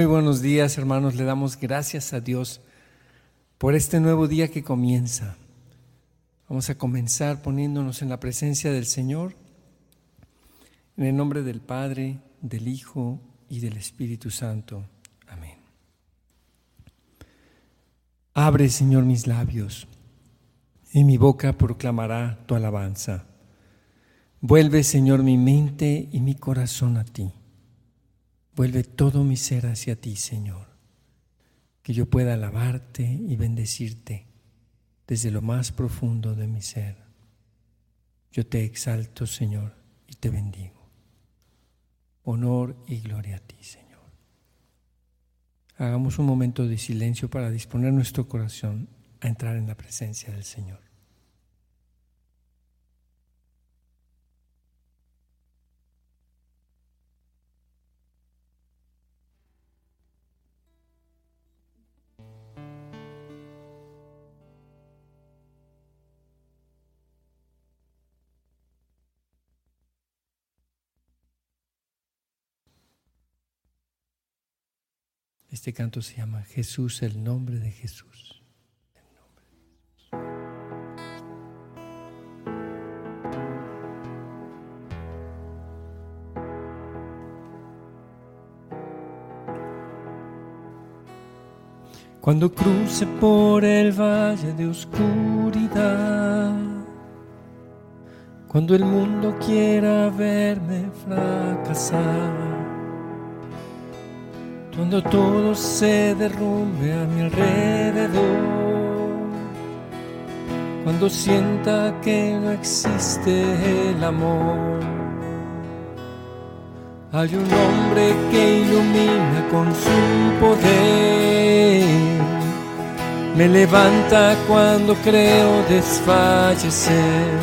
Muy buenos días, hermanos. Le damos gracias a Dios por este nuevo día que comienza. Vamos a comenzar poniéndonos en la presencia del Señor, en el nombre del Padre, del Hijo y del Espíritu Santo. Amén. Abre, Señor, mis labios, y mi boca proclamará tu alabanza. Vuelve, Señor, mi mente y mi corazón a ti. Vuelve todo mi ser hacia ti, Señor, que yo pueda alabarte y bendecirte desde lo más profundo de mi ser. Yo te exalto, Señor, y te bendigo. Honor y gloria a ti, Señor. Hagamos un momento de silencio para disponer nuestro corazón a entrar en la presencia del Señor. Este canto se llama Jesús, el nombre de Jesús. Cuando cruce por el valle de oscuridad, cuando el mundo quiera verme fracasar, cuando todo se derrumbe a mi alrededor, cuando sienta que no existe el amor. Hay un hombre que ilumina con su poder, me levanta cuando creo desfallecer,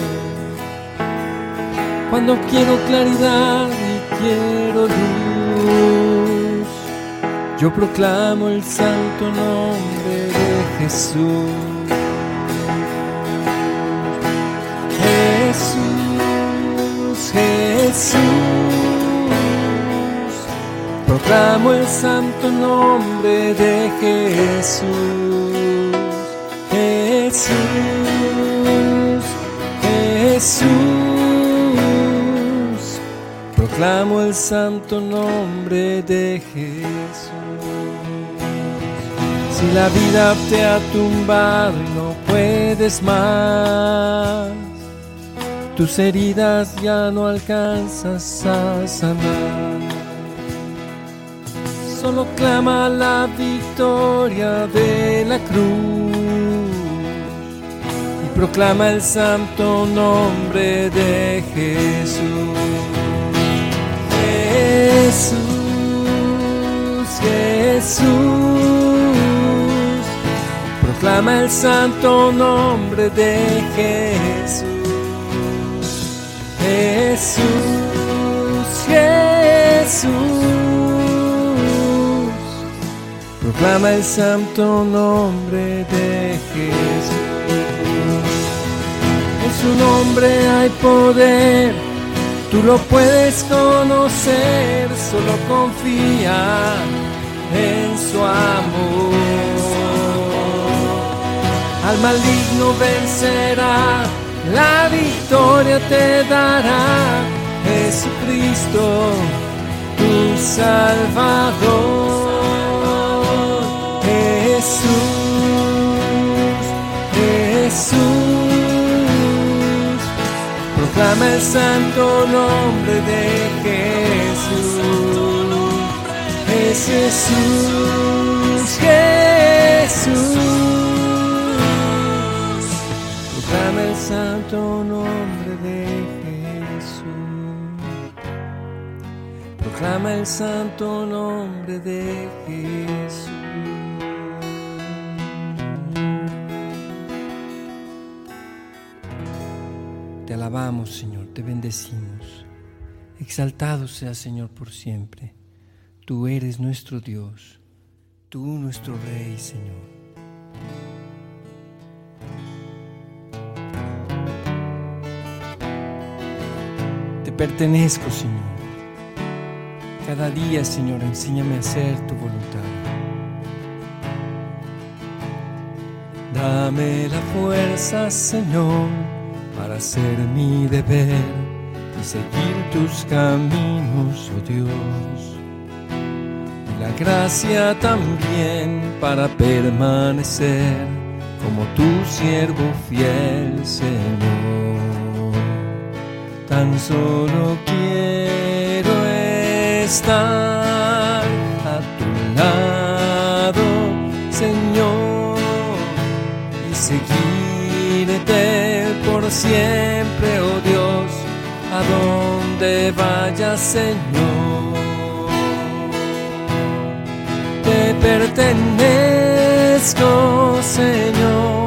cuando quiero claridad y quiero luz yo proclamo el santo nombre de Jesús. Jesús, Jesús. Proclamo el santo nombre de Jesús. Jesús, Jesús. Proclamo el santo nombre de Jesús. Si la vida te ha tumbado y no puedes más, tus heridas ya no alcanzas a sanar. Solo clama la victoria de la cruz y proclama el santo nombre de Jesús. Jesús, Jesús proclama el santo nombre de Jesús. Jesús, Jesús. Proclama el santo nombre de Jesús. En su nombre hay poder, tú lo puedes conocer, solo confía en su amor. Al maligno vencerá, la victoria te dará. Jesucristo, tu Salvador. Jesús, Jesús, proclama el santo nombre de Jesús. Es Jesús, Jesús el santo nombre de Jesús. Proclama el santo nombre de Jesús. Alabamos, Señor, te bendecimos. Exaltado sea, Señor, por siempre. Tú eres nuestro Dios, tú nuestro Rey, Señor. pertenezco, Señor. Cada día, Señor, enséñame a hacer tu voluntad. Dame la fuerza, Señor, para hacer mi deber y seguir tus caminos, oh Dios. Y la gracia también para permanecer como tu siervo fiel, Señor. Tan solo quiero estar a tu lado, Señor, y seguirte por siempre, oh Dios, a donde vayas, Señor. Te pertenezco, Señor,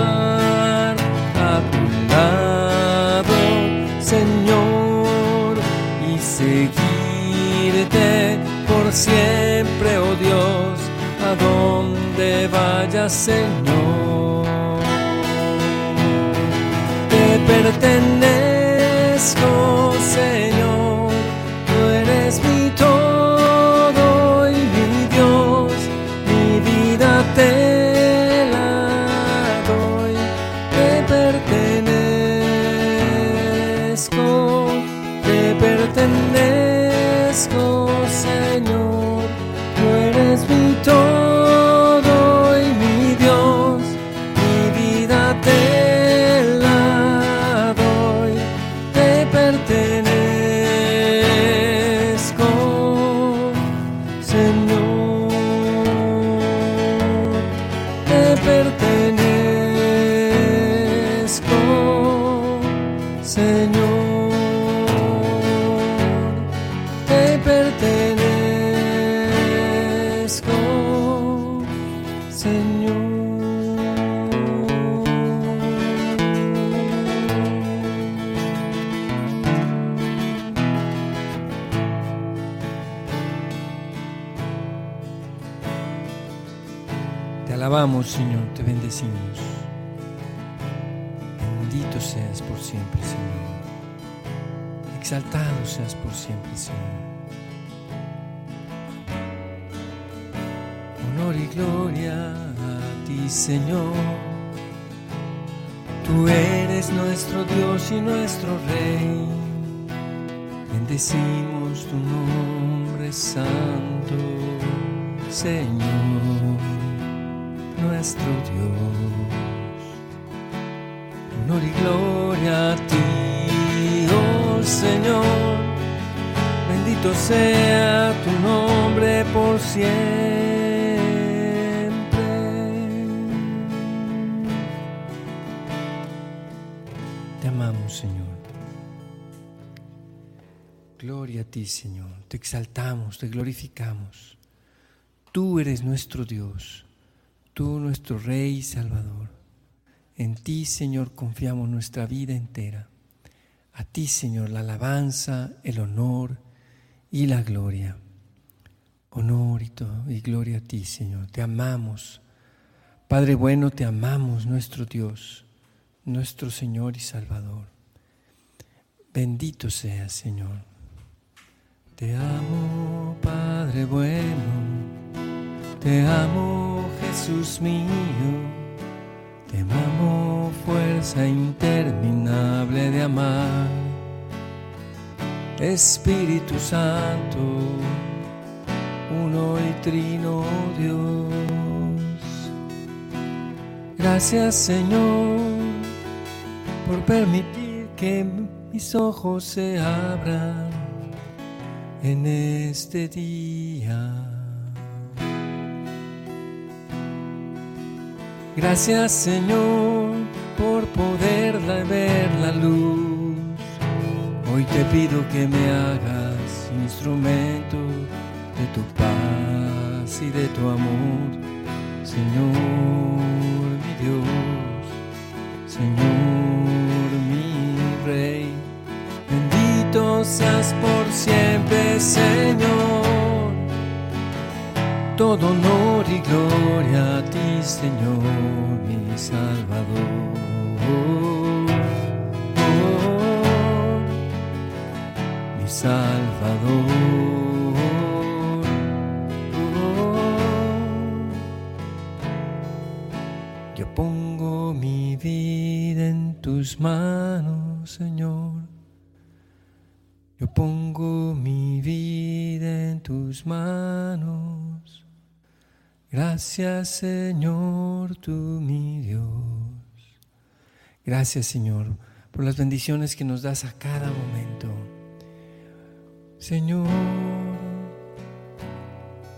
siempre, oh Dios, a donde vayas, Señor. Te pertenezco, Señor, tú eres mi Honor y gloria a ti, Señor. Tú eres nuestro Dios y nuestro Rey. Bendecimos tu nombre santo, Señor, nuestro Dios. Honor y gloria a ti, oh Señor. Sea tu nombre por siempre. Te amamos, Señor. Gloria a ti, Señor. Te exaltamos, te glorificamos. Tú eres nuestro Dios, tú nuestro Rey y Salvador. En ti, Señor, confiamos nuestra vida entera. A ti, Señor, la alabanza, el honor y la gloria. Honor y, gloria a ti, Señor. Te amamos. Padre bueno, te amamos, nuestro Dios, nuestro Señor y Salvador. Bendito seas, Señor. Te amo, Padre bueno. Te amo, Jesús mío. Te amo, fuerza interminable de amar. Espíritu Santo, uno y trino Dios. Gracias Señor por permitir que mis ojos se abran en este día. Gracias Señor te pido que me hagas instrumento de tu paz y de tu amor, Señor mi Dios, Señor mi Rey. Bendito seas por siempre, Señor. Todo honor y gloria a ti, Señor, mi Salvador. Salvador. Yo pongo mi vida en tus manos, Señor. Yo pongo mi vida en tus manos. Gracias, Señor, tú mi Dios. Gracias, Señor, por las bendiciones que nos das a cada momento. Señor,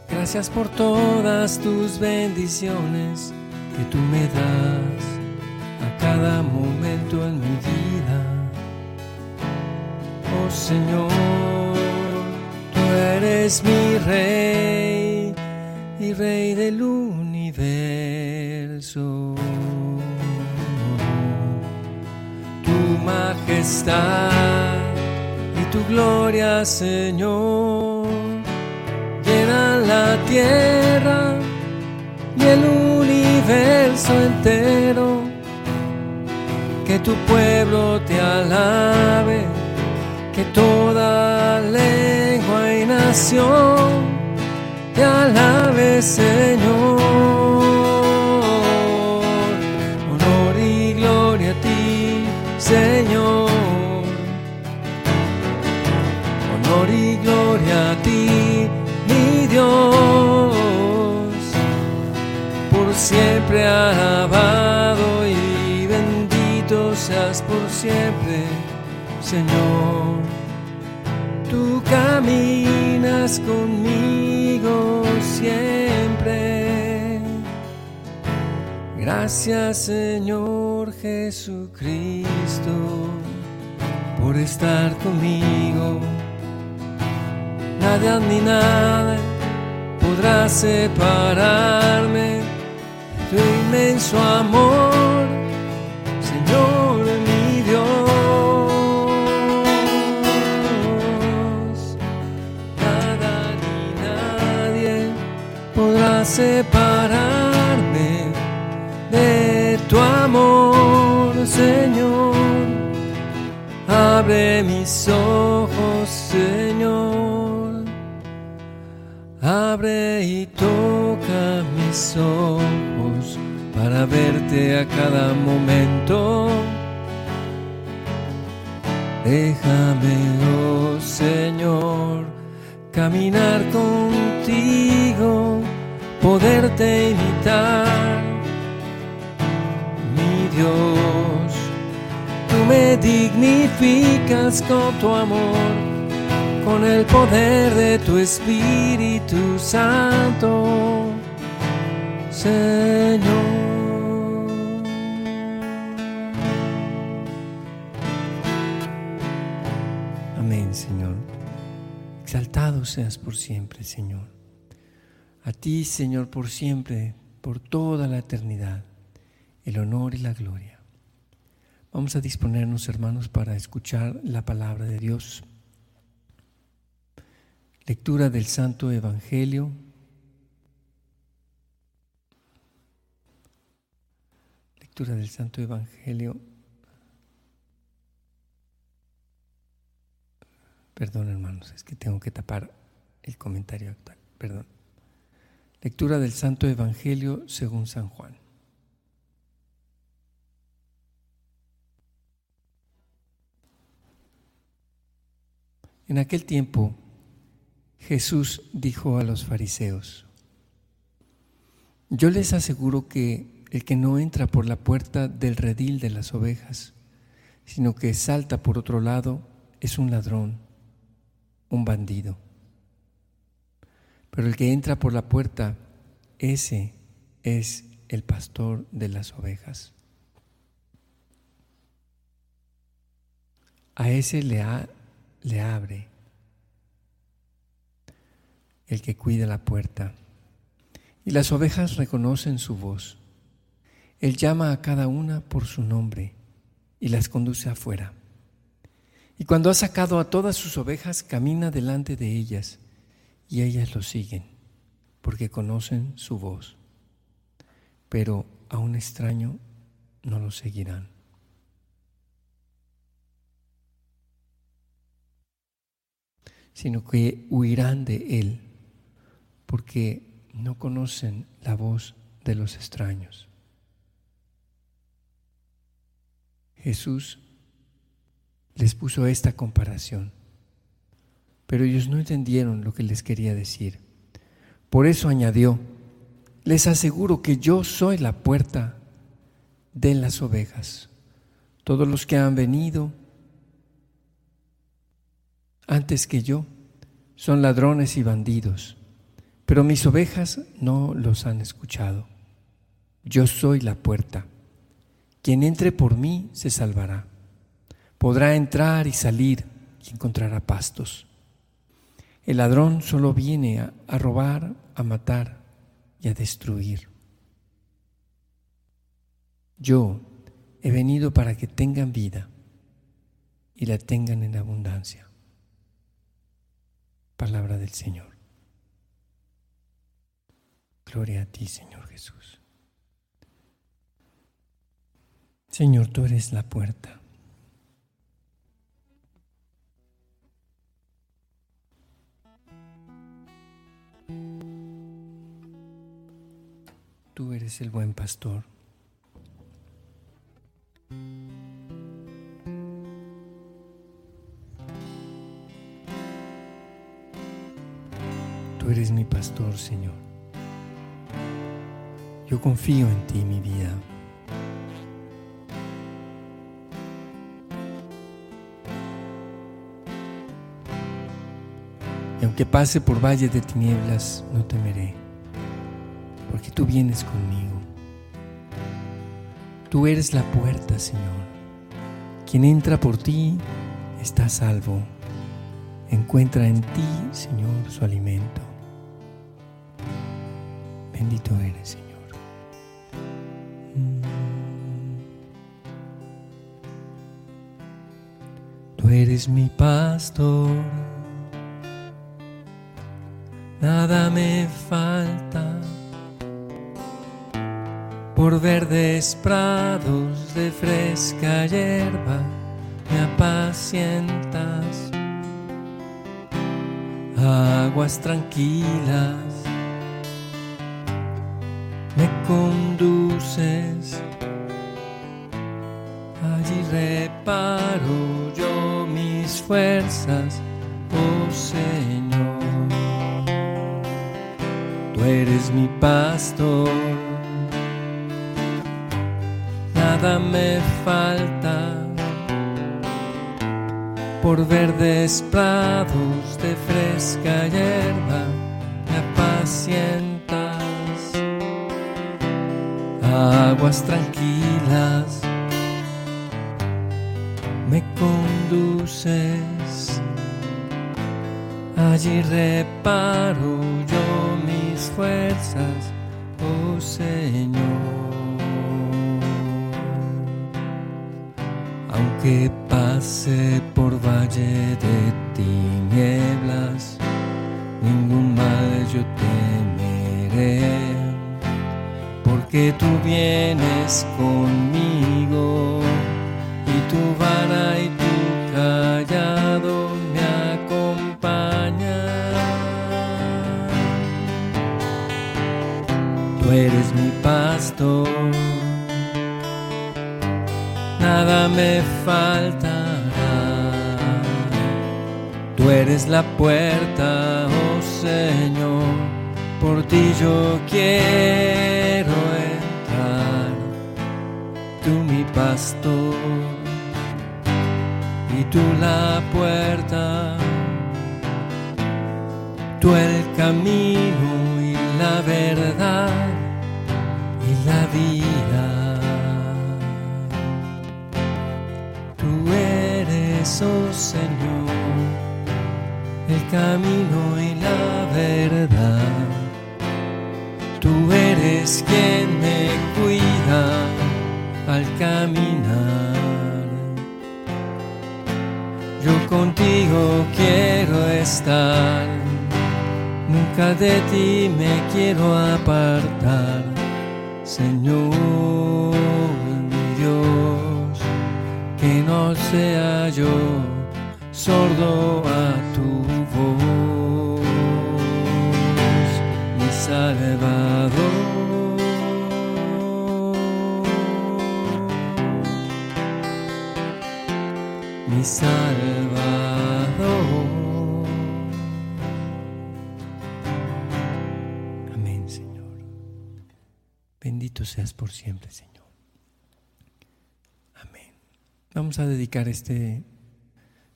gracias por todas tus bendiciones que tú me das a cada momento en mi vida. Oh Señor, tú eres mi rey y rey del universo. Tu majestad tu gloria, Señor, llenan la tierra y el universo entero. Que tu pueblo te alabe, que toda lengua y nación te alabe, Señor. Honor y gloria a ti, Señor. Señor. Tú caminas conmigo siempre. Gracias, Señor Jesucristo, por estar conmigo. Nada ni nada podrá separarme tu inmenso amor, separarme de tu amor, Señor. Abre mis ojos, Señor. Abre y toca mis ojos para verte a cada momento. Déjame, oh Señor, caminar contigo, poderte imitar, mi Dios. Tú me dignificas con tu amor con el poder de tu Espíritu Santo, Señor. Amén, Señor. Exaltado seas por siempre, Señor. A ti, Señor, por siempre, por toda la eternidad, el honor y la gloria. Vamos a disponernos, hermanos, para escuchar la palabra de Dios. Lectura del Santo Evangelio. Lectura del Santo Evangelio. Perdón, hermanos, es que tengo que tapar el comentario actual. Perdón. Lectura del Santo Evangelio según San Juan. En aquel tiempo, Jesús dijo a los fariseos, yo les aseguro que el que no entra por la puerta del redil de las ovejas, sino que salta por otro lado, es un ladrón, un bandido. Pero el que entra por la puerta, ese es el pastor de las ovejas. A ese le, le abre el que cuida la puerta. Y las ovejas reconocen su voz. Él llama a cada una por su nombre y las conduce afuera. Y cuando ha sacado a todas sus ovejas, camina delante de ellas y ellas lo siguen, porque conocen su voz. Pero a un extraño no lo seguirán. sino que huirán de él, porque no conocen la voz de los extraños. Jesús les puso esta comparación, pero ellos no entendieron lo que les quería decir. Por eso añadió, les aseguro que yo soy la puerta de las ovejas. Todos los que han venido antes que yo son ladrones y bandidos, pero mis ovejas no los han escuchado. Yo soy la puerta. Quien entre por mí se salvará. Podrá entrar y salir y encontrará pastos. El ladrón solo viene a, robar, a matar y a destruir. Yo he venido para que tengan vida y la tengan en abundancia. Palabra del Señor. Gloria a ti, Señor Jesús. Señor, tú eres la puerta. Tú eres el buen pastor. Tú eres mi pastor, Señor. Yo confío en ti, mi vida. Y aunque pase por valle de tinieblas, no temeré, porque tú vienes conmigo. Tú eres la puerta, Señor. Quien entra por ti está salvo. Encuentra en ti, Señor, su alimento. Bendito eres, Señor. Tú eres mi pastor, nada me falta. Por verdes prados de fresca hierba me apacientas, aguas tranquilas me conduces. Allí reparo yo mis fuerzas, oh Señor. Tú eres mi pastor, nada me falta. Por verdes prados de fresca hierba me apaciento aguas tranquilas me conduces. Allí reparo yo mis fuerzas, oh Señor. Aunque pase por valle de tinieblas, ningún mal yo temeré que tú vienes conmigo y tu vara y tu callado me acompañan. Tú eres mi pastor, nada me faltará. Tú eres la puerta, oh Señor, por ti yo quiero tú mi pastor y tú la puerta. tú el camino y la verdad Señor, el camino y la verdad. Tú eres quien me cuida al caminar. Yo contigo quiero estar, nunca de ti me quiero apartar, Señor mi Dios, que no sea yo sordo a tu voz, mi Salvador. mi Salvador. Amén, Señor. Bendito seas por siempre, Señor. Amén. Vamos a dedicar este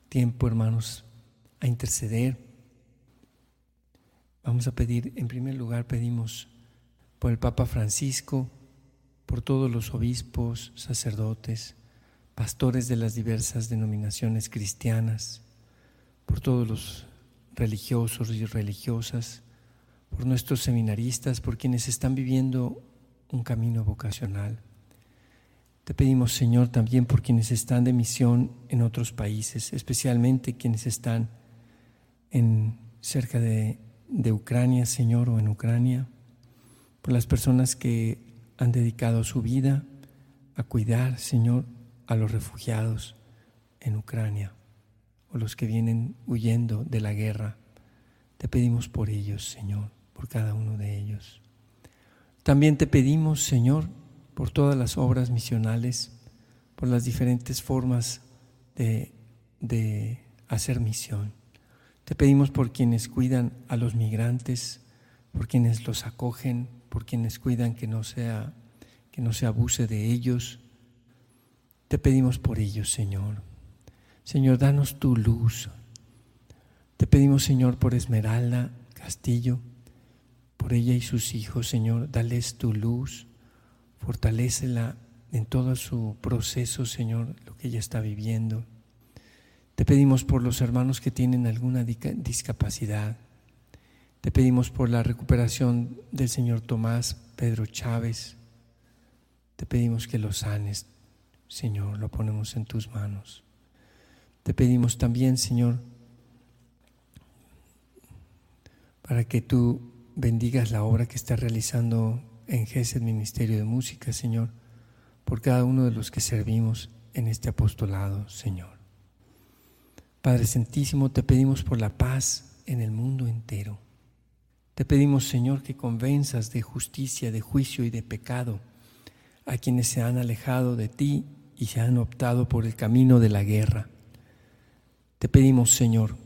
tiempo, hermanos, a interceder. Vamos a pedir, en primer lugar, pedimos por el Papa Francisco, por todos los obispos, sacerdotes, pastores de las diversas denominaciones cristianas, por todos los religiosos y religiosas, por nuestros seminaristas, por quienes están viviendo un camino vocacional. Te pedimos, Señor, también por quienes están de misión en otros países, especialmente quienes están en, cerca de, de Ucrania, Señor, o en Ucrania, por las personas que han dedicado su vida a cuidar, Señor, a los refugiados en Ucrania o los que vienen huyendo de la guerra. Te pedimos por ellos, Señor, por cada uno de ellos. También te pedimos, Señor, por todas las obras misionales, por las diferentes formas de, de hacer misión. Te pedimos por quienes cuidan a los migrantes, por quienes los acogen, por quienes cuidan que no sea que no se abuse de ellos, te pedimos por ellos, Señor. Señor, danos tu luz. Te pedimos, Señor, por Esmeralda Castillo, por ella y sus hijos, Señor, dales tu luz, fortalécela en todo su proceso, Señor, lo que ella está viviendo. Te pedimos por los hermanos que tienen alguna discapacidad. Te pedimos por la recuperación del Señor Tomás Pedro Chávez. Te pedimos que lo sanes, Señor, lo ponemos en tus manos. Te pedimos también, Señor, para que tú bendigas la obra que está realizando en GESED Ministerio de Música, Señor, por cada uno de los que servimos en este apostolado, Señor. Padre Santísimo, te pedimos por la paz en el mundo entero. Te pedimos, Señor, que convenzas de justicia, de juicio y de pecado a quienes se han alejado de ti y se han optado por el camino de la guerra. Te pedimos, Señor,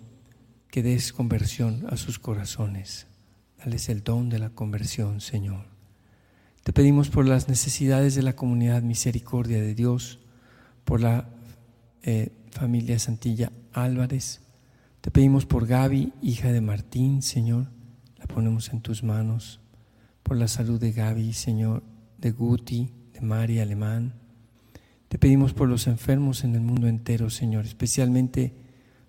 que des conversión a sus corazones. Dales el don de la conversión, Señor. Te pedimos por las necesidades de la comunidad Misericordia de Dios, por la eh, familia Santilla Álvarez. Te pedimos por Gaby, hija de Martín, Señor. La ponemos en tus manos. Por la salud de Gaby, Señor, de Guti, de María Alemán te pedimos por los enfermos en el mundo entero, Señor, especialmente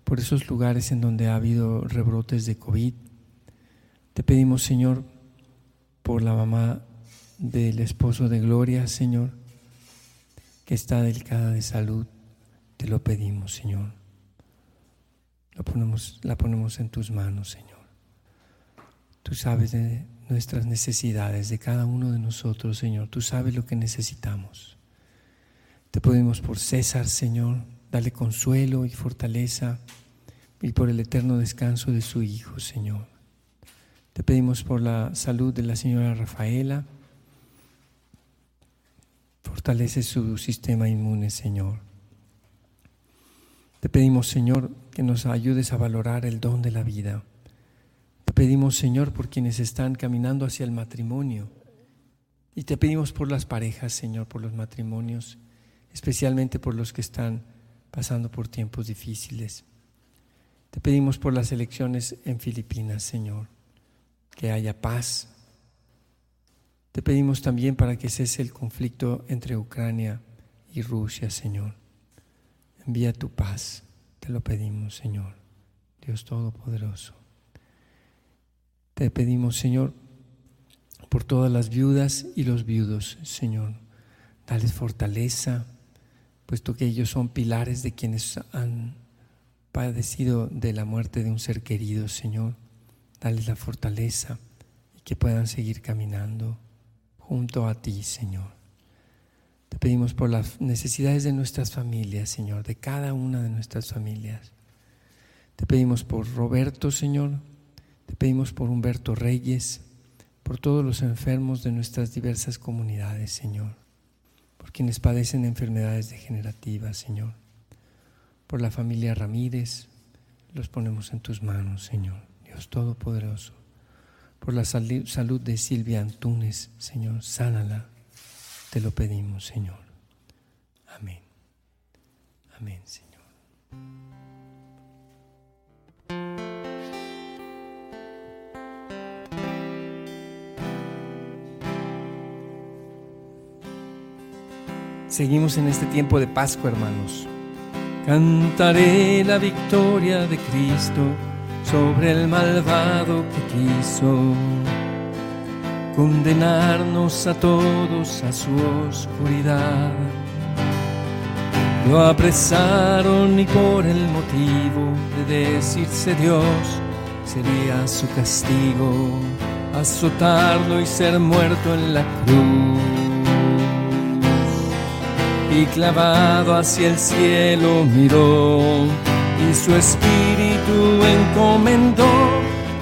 por esos lugares en donde ha habido rebrotes de COVID. Te pedimos, Señor, por la mamá del esposo de Gloria, Señor, que está delicada de salud. Te lo pedimos, Señor. Lo ponemos, la ponemos en tus manos, Señor. Tú sabes de nuestras necesidades, de cada uno de nosotros, Señor. Tú sabes lo que necesitamos. Te pedimos por César, Señor, dale consuelo y fortaleza y por el eterno descanso de su Hijo, Señor. Te pedimos por la salud de la señora Rafaela. Fortalece su sistema inmune, Señor. Te pedimos, Señor, que nos ayudes a valorar el don de la vida. Te pedimos, Señor, por quienes están caminando hacia el matrimonio. Y te pedimos por las parejas, Señor, por los matrimonios especialmente por los que están pasando por tiempos difíciles. Te pedimos por las elecciones en Filipinas, Señor, que haya paz. Te pedimos también para que cese el conflicto entre Ucrania y Rusia, Señor. Envía tu paz, te lo pedimos, Señor, Dios Todopoderoso. Te pedimos, Señor, por todas las viudas y los viudos, Señor. Dales fortaleza, puesto que ellos son pilares de quienes han padecido de la muerte de un ser querido, Señor. Dales la fortaleza y que puedan seguir caminando junto a ti, Señor. Te pedimos por las necesidades de nuestras familias, Señor, de cada una de nuestras familias. Te pedimos por Roberto, Señor. Te pedimos por Humberto Reyes, por todos los enfermos de nuestras diversas comunidades, Señor por quienes padecen enfermedades degenerativas, Señor. Por la familia Ramírez, los ponemos en tus manos, Señor, Dios Todopoderoso. Por la salud de Silvia Antunes, Señor, sánala, te lo pedimos, Señor. Amén. Amén, Señor. Seguimos en este tiempo de Pascua, hermanos. Cantaré la victoria de Cristo sobre el malvado que quiso condenarnos a todos a su oscuridad. Lo apresaron y por el motivo de decirse Dios sería su castigo, azotarlo y ser muerto en la cruz y clavado hacia el cielo miró y su espíritu encomendó,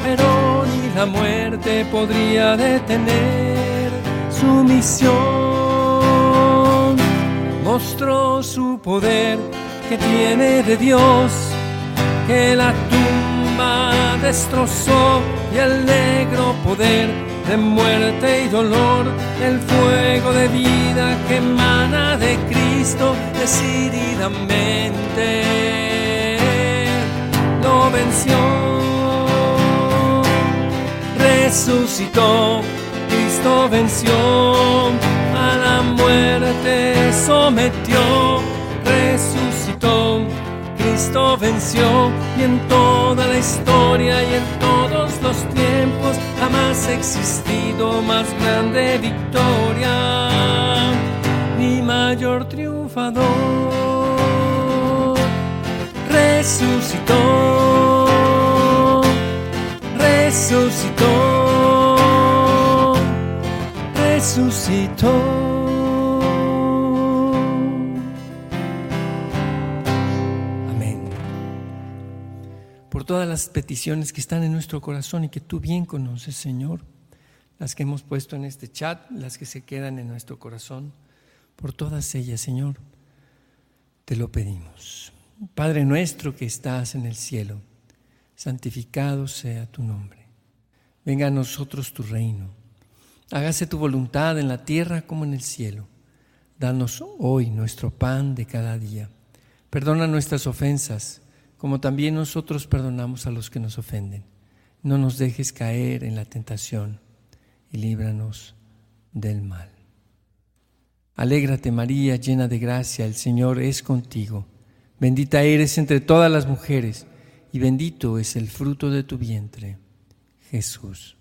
pero ni la muerte podría detener su misión. Mostró su poder que tiene de Dios, que la tumba destrozó y el negro poder de muerte y dolor, el fuego de vida que emana de Cristo decididamente venció, resucitó, Cristo venció, a la muerte sometió, resucitó. Cristo venció y en toda la historia y en todos los tiempos jamás ha existido más grande victoria ni mayor triunfador. Resucitó, resucitó, resucitó. todas las peticiones que están en nuestro corazón y que tú bien conoces, Señor, las que hemos puesto en este chat, las que se quedan en nuestro corazón, por todas ellas, Señor, te lo pedimos. Padre nuestro que estás en el cielo, santificado sea tu nombre. Venga a nosotros tu reino. Hágase tu voluntad en la tierra como en el cielo. Danos hoy nuestro pan de cada día. Perdona nuestras ofensas como también nosotros perdonamos a los que nos ofenden. No nos dejes caer en la tentación y líbranos del mal. Alégrate María, llena de gracia, el Señor es contigo. Bendita eres entre todas las mujeres y bendito es el fruto de tu vientre, Jesús.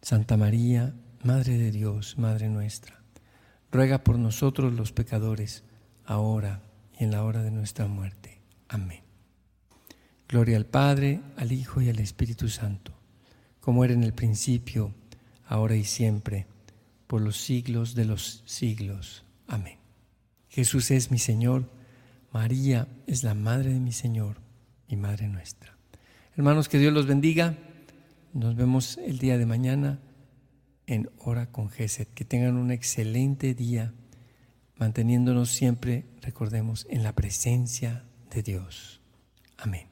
Santa María, Madre de Dios, Madre nuestra, ruega por nosotros los pecadores, ahora y en la hora de nuestra muerte. Amén. Gloria al Padre, al Hijo y al Espíritu Santo, como era en el principio, ahora y siempre, por los siglos de los siglos. Amén. Jesús es mi Señor, María es la madre de mi Señor y madre nuestra. Hermanos, que Dios los bendiga. Nos vemos el día de mañana en Hora con Geset. Que tengan un excelente día, manteniéndonos siempre, recordemos, en la presencia de Dios. Amén.